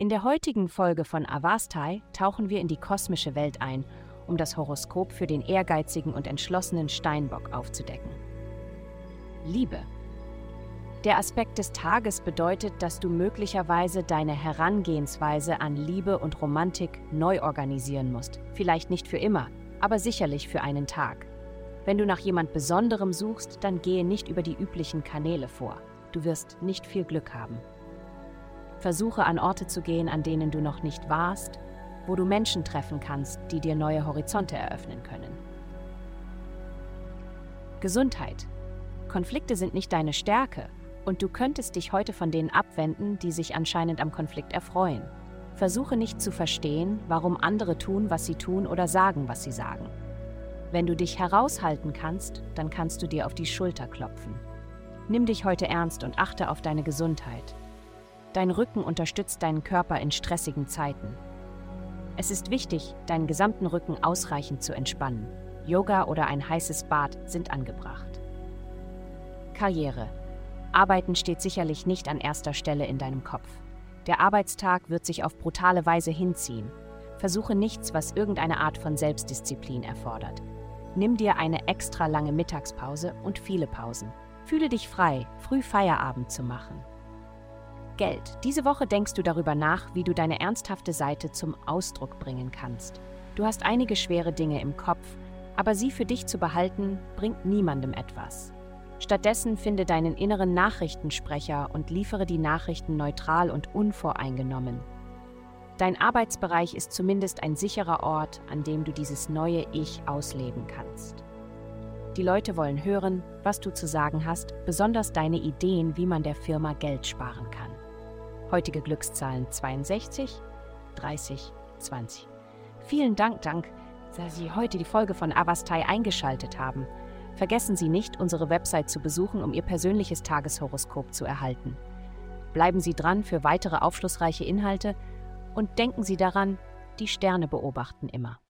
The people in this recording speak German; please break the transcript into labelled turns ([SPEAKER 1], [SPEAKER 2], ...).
[SPEAKER 1] In der heutigen Folge von Avastai tauchen wir in die kosmische Welt ein, um das Horoskop für den ehrgeizigen und entschlossenen Steinbock aufzudecken. Liebe. Der Aspekt des Tages bedeutet, dass du möglicherweise deine Herangehensweise an Liebe und Romantik neu organisieren musst. Vielleicht nicht für immer, aber sicherlich für einen Tag. Wenn du nach jemand Besonderem suchst, dann gehe nicht über die üblichen Kanäle vor. Du wirst nicht viel Glück haben. Versuche an Orte zu gehen, an denen du noch nicht warst, wo du Menschen treffen kannst, die dir neue Horizonte eröffnen können. Gesundheit. Konflikte sind nicht deine Stärke und du könntest dich heute von denen abwenden, die sich anscheinend am Konflikt erfreuen. Versuche nicht zu verstehen, warum andere tun, was sie tun oder sagen, was sie sagen. Wenn du dich heraushalten kannst, dann kannst du dir auf die Schulter klopfen. Nimm dich heute ernst und achte auf deine Gesundheit. Dein Rücken unterstützt deinen Körper in stressigen Zeiten. Es ist wichtig, deinen gesamten Rücken ausreichend zu entspannen. Yoga oder ein heißes Bad sind angebracht. Karriere. Arbeiten steht sicherlich nicht an erster Stelle in deinem Kopf. Der Arbeitstag wird sich auf brutale Weise hinziehen. Versuche nichts, was irgendeine Art von Selbstdisziplin erfordert. Nimm dir eine extra lange Mittagspause und viele Pausen. Fühle dich frei, früh Feierabend zu machen. Geld. Diese Woche denkst du darüber nach, wie du deine ernsthafte Seite zum Ausdruck bringen kannst. Du hast einige schwere Dinge im Kopf, aber sie für dich zu behalten, bringt niemandem etwas. Stattdessen finde deinen inneren Nachrichtensprecher und liefere die Nachrichten neutral und unvoreingenommen. Dein Arbeitsbereich ist zumindest ein sicherer Ort, an dem du dieses neue Ich ausleben kannst. Die Leute wollen hören, was du zu sagen hast, besonders deine Ideen, wie man der Firma Geld sparen kann. Heutige Glückszahlen 62, 30, 20. Vielen Dank, Dank, dass Sie heute die Folge von Avastai eingeschaltet haben. Vergessen Sie nicht, unsere Website zu besuchen, um Ihr persönliches Tageshoroskop zu erhalten. Bleiben Sie dran für weitere aufschlussreiche Inhalte und denken Sie daran, die Sterne beobachten immer.